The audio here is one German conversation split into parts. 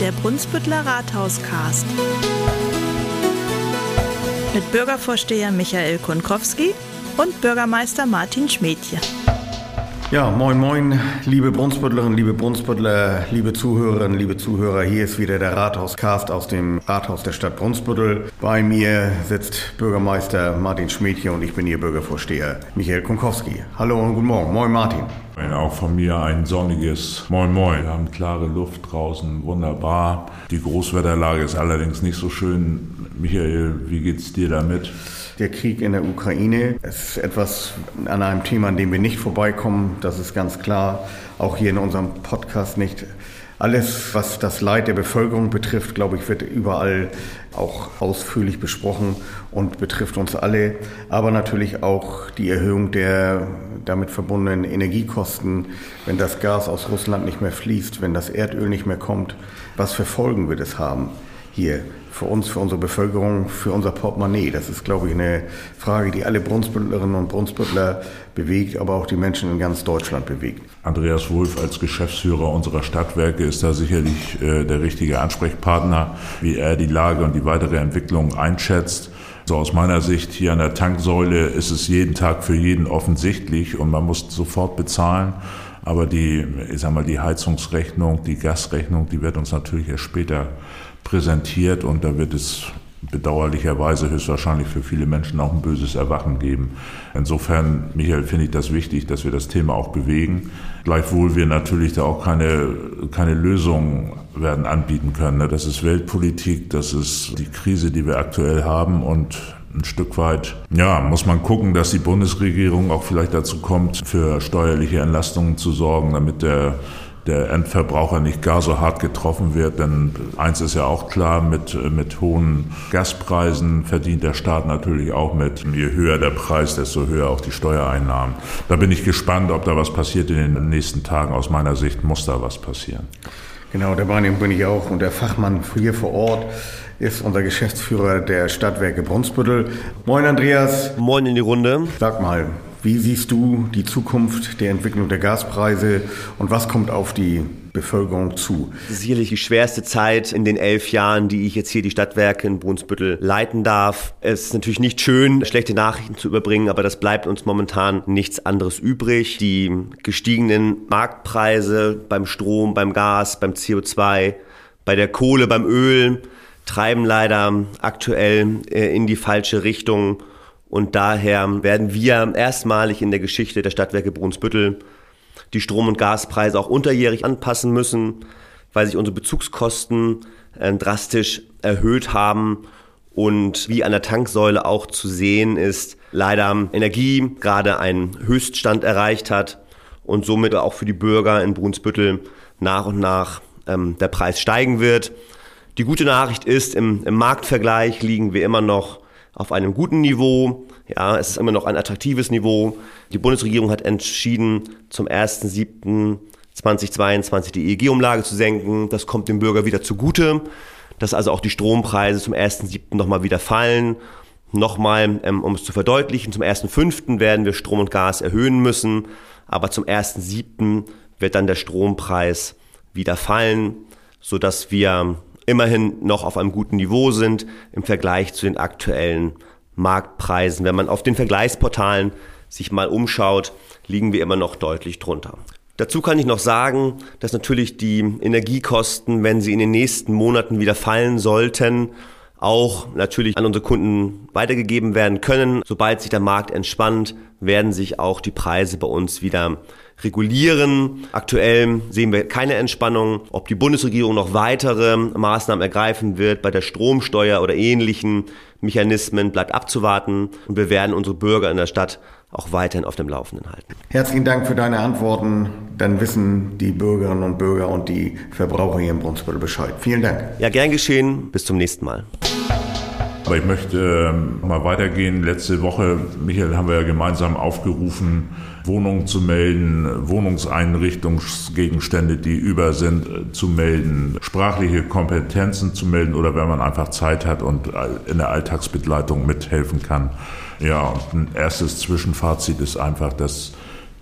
der Brunsbüttler Rathauscast. Mit Bürgervorsteher Michael Kunkowski und Bürgermeister Martin Schmädje. Ja, moin, moin, liebe Brunsbüttlerinnen, liebe Brunsbüttler, liebe Zuhörerinnen, liebe Zuhörer. Hier ist wieder der Rathauscast aus dem Rathaus der Stadt Brunsbüttel. Bei mir sitzt Bürgermeister Martin Schmädchen und ich bin Ihr Bürgervorsteher Michael Kunkowski. Hallo und guten Morgen. Moin, Martin. Auch von mir ein sonniges Moin Moin. Wir haben klare Luft draußen, wunderbar. Die Großwetterlage ist allerdings nicht so schön. Michael, wie geht's dir damit? Der Krieg in der Ukraine ist etwas an einem Thema, an dem wir nicht vorbeikommen. Das ist ganz klar. Auch hier in unserem Podcast nicht. Alles, was das Leid der Bevölkerung betrifft, glaube ich, wird überall auch ausführlich besprochen und betrifft uns alle. Aber natürlich auch die Erhöhung der damit verbundenen Energiekosten, wenn das Gas aus Russland nicht mehr fließt, wenn das Erdöl nicht mehr kommt. Was für Folgen wird es haben hier für uns, für unsere Bevölkerung, für unser Portemonnaie? Das ist, glaube ich, eine Frage, die alle Brunsbüttlerinnen und Brunsbüttler bewegt, aber auch die Menschen in ganz Deutschland bewegt. Andreas Wulff als Geschäftsführer unserer Stadtwerke ist da sicherlich äh, der richtige Ansprechpartner, wie er die Lage und die weitere Entwicklung einschätzt. So aus meiner Sicht hier an der Tanksäule ist es jeden Tag für jeden offensichtlich und man muss sofort bezahlen. Aber die, ich sag mal, die Heizungsrechnung, die Gasrechnung, die wird uns natürlich erst später präsentiert und da wird es bedauerlicherweise höchstwahrscheinlich für viele Menschen auch ein böses Erwachen geben. Insofern, Michael, finde ich das wichtig, dass wir das Thema auch bewegen. Gleichwohl wir natürlich da auch keine, keine Lösung werden anbieten können. Ne? Das ist Weltpolitik, das ist die Krise, die wir aktuell haben und ein Stück weit, ja, muss man gucken, dass die Bundesregierung auch vielleicht dazu kommt, für steuerliche Entlastungen zu sorgen, damit der der Endverbraucher nicht gar so hart getroffen wird. Denn eins ist ja auch klar, mit, mit hohen Gaspreisen verdient der Staat natürlich auch mit. Je höher der Preis, desto höher auch die Steuereinnahmen. Da bin ich gespannt, ob da was passiert in den nächsten Tagen. Aus meiner Sicht muss da was passieren. Genau, der Meinung bin ich auch. Und der Fachmann hier vor Ort ist unser Geschäftsführer der Stadtwerke Brunsbüttel. Moin Andreas. Moin in die Runde. Sag mal, wie siehst du die Zukunft der Entwicklung der Gaspreise und was kommt auf die Bevölkerung zu? Sicherlich die schwerste Zeit in den elf Jahren, die ich jetzt hier die Stadtwerke in Brunsbüttel leiten darf. Es ist natürlich nicht schön, schlechte Nachrichten zu überbringen, aber das bleibt uns momentan nichts anderes übrig. Die gestiegenen Marktpreise beim Strom, beim Gas, beim CO2, bei der Kohle, beim Öl treiben leider aktuell äh, in die falsche Richtung. Und daher werden wir erstmalig in der Geschichte der Stadtwerke Brunsbüttel die Strom- und Gaspreise auch unterjährig anpassen müssen, weil sich unsere Bezugskosten äh, drastisch erhöht haben und wie an der Tanksäule auch zu sehen ist, leider Energie gerade einen Höchststand erreicht hat und somit auch für die Bürger in Brunsbüttel nach und nach ähm, der Preis steigen wird. Die gute Nachricht ist, im, im Marktvergleich liegen wir immer noch auf einem guten Niveau. Ja, es ist immer noch ein attraktives Niveau. Die Bundesregierung hat entschieden, zum 1.7.2022 die EEG-Umlage zu senken. Das kommt dem Bürger wieder zugute, dass also auch die Strompreise zum 1.7. nochmal wieder fallen. Nochmal, ähm, um es zu verdeutlichen, zum 1.5. werden wir Strom und Gas erhöhen müssen, aber zum 1.7. wird dann der Strompreis wieder fallen, sodass wir immerhin noch auf einem guten Niveau sind im Vergleich zu den aktuellen Marktpreisen. Wenn man auf den Vergleichsportalen sich mal umschaut, liegen wir immer noch deutlich drunter. Dazu kann ich noch sagen, dass natürlich die Energiekosten, wenn sie in den nächsten Monaten wieder fallen sollten, auch natürlich an unsere Kunden weitergegeben werden können. Sobald sich der Markt entspannt, werden sich auch die Preise bei uns wieder regulieren. Aktuell sehen wir keine Entspannung. Ob die Bundesregierung noch weitere Maßnahmen ergreifen wird bei der Stromsteuer oder ähnlichen Mechanismen, bleibt abzuwarten. Und wir werden unsere Bürger in der Stadt auch weiterhin auf dem Laufenden halten. Herzlichen Dank für deine Antworten. Dann wissen die Bürgerinnen und Bürger und die Verbraucher hier in Brunsbüttel Bescheid. Vielen Dank. Ja, gern geschehen. Bis zum nächsten Mal. Aber ich möchte ähm, mal weitergehen. Letzte Woche, Michael, haben wir ja gemeinsam aufgerufen, Wohnungen zu melden, Wohnungseinrichtungsgegenstände, die über sind, äh, zu melden, sprachliche Kompetenzen zu melden oder wenn man einfach Zeit hat und in der Alltagsbegleitung mithelfen kann. Ja, und ein erstes Zwischenfazit ist einfach, dass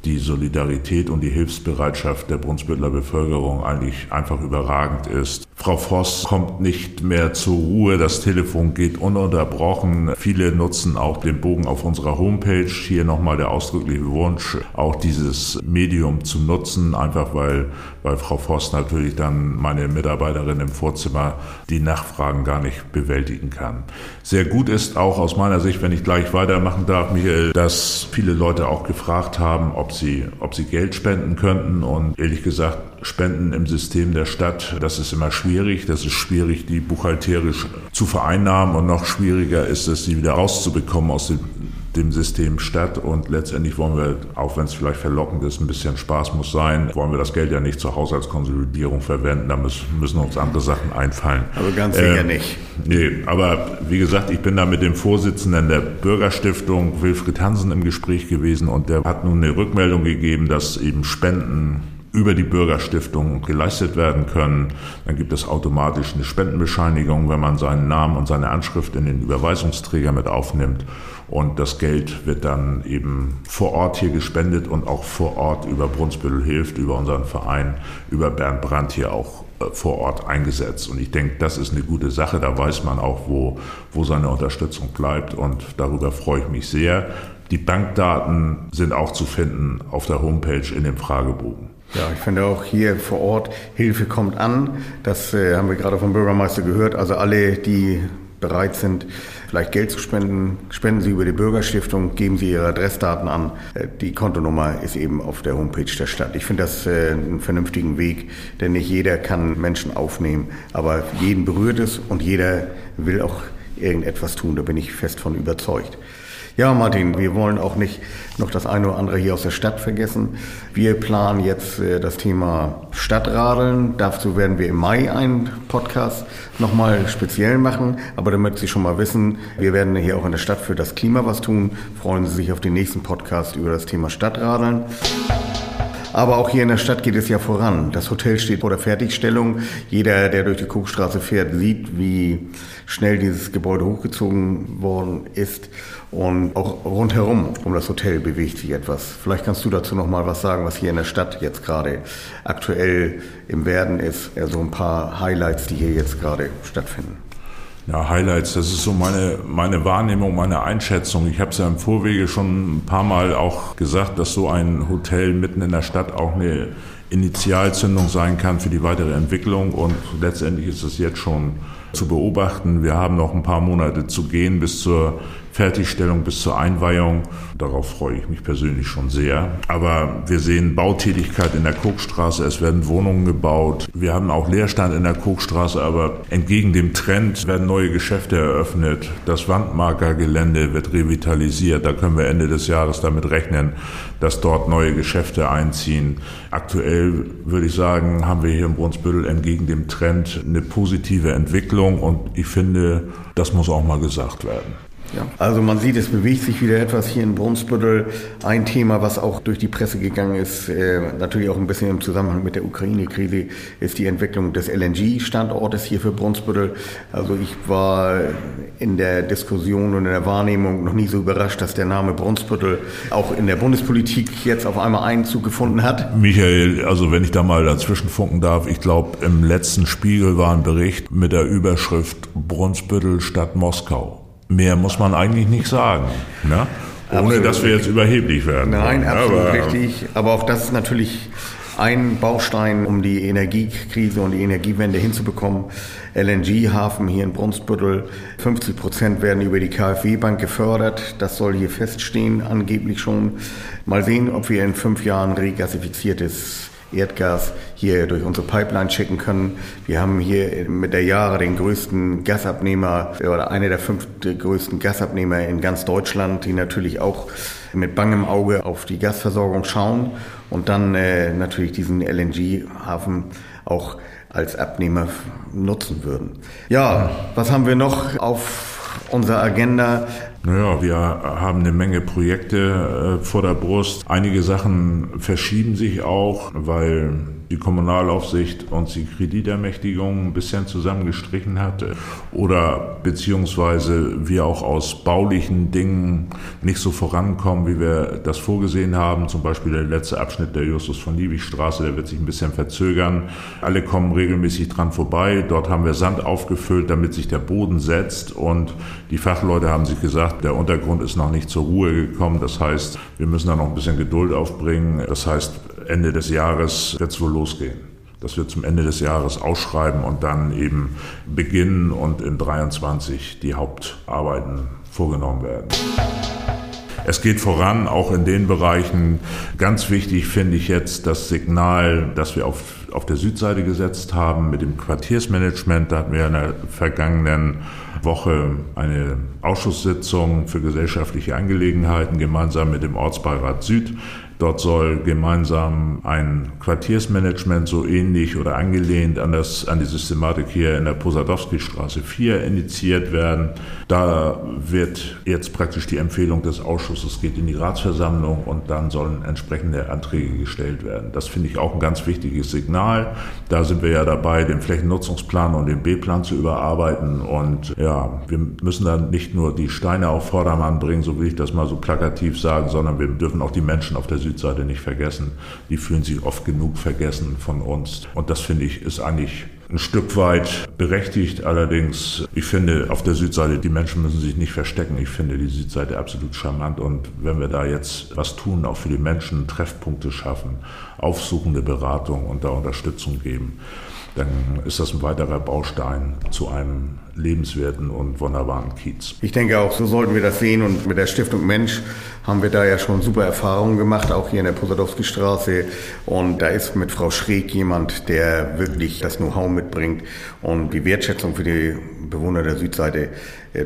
die Solidarität und die Hilfsbereitschaft der Brunsbüttler Bevölkerung eigentlich einfach überragend ist. Frau Voss kommt nicht mehr zur Ruhe, das Telefon geht ununterbrochen. Viele nutzen auch den Bogen auf unserer Homepage. Hier nochmal der ausdrückliche Wunsch, auch dieses Medium zu nutzen, einfach weil, weil Frau Voss natürlich dann meine Mitarbeiterin im Vorzimmer die Nachfragen gar nicht bewältigen kann. Sehr gut ist auch aus meiner Sicht, wenn ich gleich weitermachen darf, Michael, dass viele Leute auch gefragt haben, ob sie, ob sie Geld spenden könnten. Und ehrlich gesagt, Spenden im System der Stadt, das ist immer schwierig. Das ist schwierig, die buchhalterisch zu vereinnahmen. Und noch schwieriger ist es, sie wieder rauszubekommen aus dem dem System statt und letztendlich wollen wir, auch wenn es vielleicht verlockend ist, ein bisschen Spaß muss sein, wollen wir das Geld ja nicht zur Haushaltskonsolidierung verwenden, da müssen, müssen uns andere Sachen einfallen. Aber ganz sicher äh, nicht. Nee, aber wie gesagt, ich bin da mit dem Vorsitzenden der Bürgerstiftung Wilfried Hansen im Gespräch gewesen und der hat nun eine Rückmeldung gegeben, dass eben Spenden über die Bürgerstiftung geleistet werden können. Dann gibt es automatisch eine Spendenbescheinigung, wenn man seinen Namen und seine Anschrift in den Überweisungsträger mit aufnimmt. Und das Geld wird dann eben vor Ort hier gespendet und auch vor Ort über Brunsbüttel hilft, über unseren Verein, über Bernd Brandt hier auch äh, vor Ort eingesetzt. Und ich denke, das ist eine gute Sache. Da weiß man auch, wo, wo seine Unterstützung bleibt. Und darüber freue ich mich sehr. Die Bankdaten sind auch zu finden auf der Homepage in dem Fragebogen. Ja, ich finde auch hier vor Ort, Hilfe kommt an. Das äh, haben wir gerade vom Bürgermeister gehört. Also alle, die bereit sind, vielleicht Geld zu spenden, spenden Sie über die Bürgerstiftung, geben Sie Ihre Adressdaten an. Äh, die Kontonummer ist eben auf der Homepage der Stadt. Ich finde das äh, einen vernünftigen Weg, denn nicht jeder kann Menschen aufnehmen, aber jeden berührt es und jeder will auch irgendetwas tun. Da bin ich fest von überzeugt. Ja, Martin, wir wollen auch nicht noch das eine oder andere hier aus der Stadt vergessen. Wir planen jetzt äh, das Thema Stadtradeln. Dazu werden wir im Mai einen Podcast nochmal speziell machen. Aber damit Sie schon mal wissen, wir werden hier auch in der Stadt für das Klima was tun. Freuen Sie sich auf den nächsten Podcast über das Thema Stadtradeln. Aber auch hier in der Stadt geht es ja voran. Das Hotel steht vor der Fertigstellung. Jeder, der durch die Kuchstraße fährt, sieht, wie schnell dieses Gebäude hochgezogen worden ist. Und auch rundherum um das Hotel bewegt sich etwas. Vielleicht kannst du dazu noch mal was sagen, was hier in der Stadt jetzt gerade aktuell im Werden ist. Also ein paar Highlights, die hier jetzt gerade stattfinden. Ja, Highlights, das ist so meine, meine Wahrnehmung, meine Einschätzung. Ich habe es ja im Vorwege schon ein paar Mal auch gesagt, dass so ein Hotel mitten in der Stadt auch eine Initialzündung sein kann für die weitere Entwicklung. Und letztendlich ist es jetzt schon zu beobachten. Wir haben noch ein paar Monate zu gehen bis zur Fertigstellung bis zur Einweihung. Darauf freue ich mich persönlich schon sehr. Aber wir sehen Bautätigkeit in der Kokstraße. Es werden Wohnungen gebaut. Wir haben auch Leerstand in der Kokstraße, aber entgegen dem Trend werden neue Geschäfte eröffnet. Das Wandmarkergelände wird revitalisiert. Da können wir Ende des Jahres damit rechnen, dass dort neue Geschäfte einziehen. Aktuell würde ich sagen, haben wir hier in Brunsbüttel entgegen dem Trend eine positive Entwicklung und ich finde, das muss auch mal gesagt werden. Ja. Also man sieht, es bewegt sich wieder etwas hier in Brunsbüttel. Ein Thema, was auch durch die Presse gegangen ist, äh, natürlich auch ein bisschen im Zusammenhang mit der Ukraine-Krise, ist die Entwicklung des LNG-Standortes hier für Brunsbüttel. Also ich war in der Diskussion und in der Wahrnehmung noch nie so überrascht, dass der Name Brunsbüttel auch in der Bundespolitik jetzt auf einmal Einzug gefunden hat. Michael, also wenn ich da mal dazwischen funken darf, ich glaube, im letzten Spiegel war ein Bericht mit der Überschrift Brunsbüttel statt Moskau. Mehr muss man eigentlich nicht sagen. Ne? Ohne absolut dass wir jetzt überheblich werden. Nein, wollen. absolut aber, richtig. Aber auch das ist natürlich ein Baustein, um die Energiekrise und die Energiewende hinzubekommen. LNG-Hafen hier in Brunsbüttel. 50 Prozent werden über die KfW-Bank gefördert. Das soll hier feststehen, angeblich schon. Mal sehen, ob wir in fünf Jahren regasifiziertes Erdgas hier durch unsere Pipeline schicken können. Wir haben hier mit der Jahre den größten Gasabnehmer oder einer der fünf größten Gasabnehmer in ganz Deutschland, die natürlich auch mit bangem Auge auf die Gasversorgung schauen und dann äh, natürlich diesen LNG-Hafen auch als Abnehmer nutzen würden. Ja, was haben wir noch auf unserer Agenda? Naja, wir haben eine Menge Projekte äh, vor der Brust. Einige Sachen verschieben sich auch, weil die Kommunalaufsicht uns die Kreditermächtigung ein bisschen zusammengestrichen hat oder beziehungsweise wir auch aus baulichen Dingen nicht so vorankommen, wie wir das vorgesehen haben. Zum Beispiel der letzte Abschnitt der Justus von Liebig Straße, der wird sich ein bisschen verzögern. Alle kommen regelmäßig dran vorbei. Dort haben wir Sand aufgefüllt, damit sich der Boden setzt und die Fachleute haben sich gesagt, der Untergrund ist noch nicht zur Ruhe gekommen. Das heißt, wir müssen da noch ein bisschen Geduld aufbringen. Das heißt, Ende des Jahres wird es wohl losgehen. Dass wir zum Ende des Jahres ausschreiben und dann eben beginnen und in 23 die Hauptarbeiten vorgenommen werden. Es geht voran, auch in den Bereichen. Ganz wichtig finde ich jetzt das Signal, das wir auf, auf der Südseite gesetzt haben mit dem Quartiersmanagement. Da hatten wir in der vergangenen Woche eine Ausschusssitzung für gesellschaftliche Angelegenheiten gemeinsam mit dem Ortsbeirat Süd Dort soll gemeinsam ein Quartiersmanagement so ähnlich oder angelehnt an, das, an die Systematik hier in der Posadowski-Straße 4 initiiert werden. Da wird jetzt praktisch die Empfehlung des Ausschusses geht in die Ratsversammlung und dann sollen entsprechende Anträge gestellt werden. Das finde ich auch ein ganz wichtiges Signal. Da sind wir ja dabei, den Flächennutzungsplan und den B-Plan zu überarbeiten. Und ja, wir müssen dann nicht nur die Steine auf Vordermann bringen, so will ich das mal so plakativ sagen, sondern wir dürfen auch die Menschen auf der Südseite nicht vergessen. Die fühlen sich oft genug vergessen von uns. Und das finde ich ist eigentlich ein Stück weit berechtigt. Allerdings, ich finde auf der Südseite, die Menschen müssen sich nicht verstecken. Ich finde die Südseite absolut charmant. Und wenn wir da jetzt was tun, auch für die Menschen Treffpunkte schaffen, aufsuchende Beratung und da Unterstützung geben, dann ist das ein weiterer Baustein zu einem lebenswerten und wunderbaren Kiez. Ich denke auch, so sollten wir das sehen und mit der Stiftung Mensch haben wir da ja schon super Erfahrungen gemacht, auch hier in der Posadowski Straße und da ist mit Frau Schräg jemand, der wirklich das Know-how mitbringt und die Wertschätzung für die Bewohner der Südseite,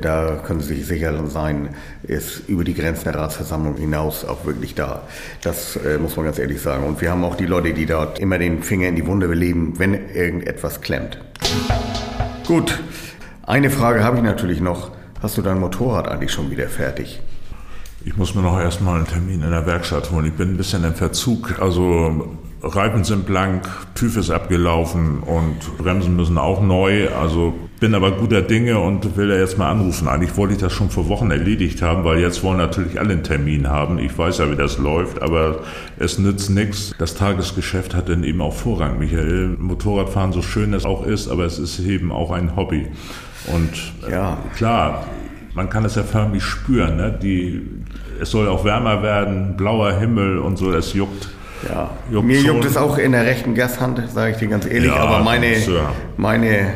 da können Sie sich sicher sein, ist über die Grenzen der Ratsversammlung hinaus auch wirklich da. Das äh, muss man ganz ehrlich sagen. Und wir haben auch die Leute, die dort immer den Finger in die Wunde beleben, wenn irgendetwas klemmt. Gut, eine Frage habe ich natürlich noch. Hast du dein Motorrad eigentlich schon wieder fertig? Ich muss mir noch erstmal einen Termin in der Werkstatt holen. Ich bin ein bisschen im Verzug. Also Reifen sind blank, TÜV ist abgelaufen und Bremsen müssen auch neu. Also bin aber guter Dinge und will da jetzt mal anrufen. Eigentlich wollte ich das schon vor Wochen erledigt haben, weil jetzt wollen natürlich alle einen Termin haben. Ich weiß ja, wie das läuft, aber es nützt nichts. Das Tagesgeschäft hat dann eben auch Vorrang, Michael. Motorradfahren, so schön es auch ist, aber es ist eben auch ein Hobby. Und äh, ja. klar, man kann es ja förmlich spüren. Ne? Die, es soll auch wärmer werden, blauer Himmel und so, es juckt. Ja, juckt mir schon. juckt es auch in der rechten Gashand, sage ich dir ganz ehrlich, ja, aber meine, meine,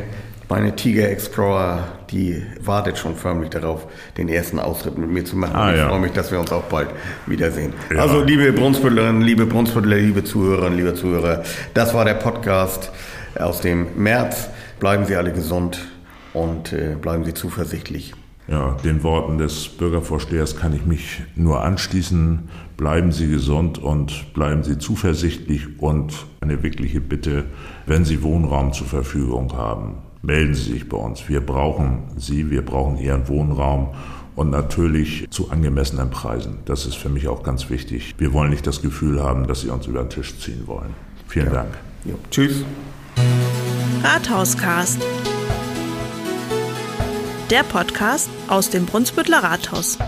meine Tiger Explorer, die wartet schon förmlich darauf, den ersten Ausritt mit mir zu machen. Ah, ich ja. freue mich, dass wir uns auch bald wiedersehen. Also, liebe Brunsbüttlerinnen, liebe Brunsbüttler, liebe Zuhörerinnen, liebe Zuhörer, das war der Podcast aus dem März. Bleiben Sie alle gesund und äh, bleiben Sie zuversichtlich. Ja, den Worten des Bürgervorstehers kann ich mich nur anschließen. Bleiben Sie gesund und bleiben Sie zuversichtlich und eine wirkliche Bitte, wenn Sie Wohnraum zur Verfügung haben, melden Sie sich bei uns. Wir brauchen Sie, wir brauchen Ihren Wohnraum und natürlich zu angemessenen Preisen. Das ist für mich auch ganz wichtig. Wir wollen nicht das Gefühl haben, dass Sie uns über den Tisch ziehen wollen. Vielen ja. Dank. Ja. Tschüss. Rathauscast der Podcast aus dem Brunsbüttler Rathaus.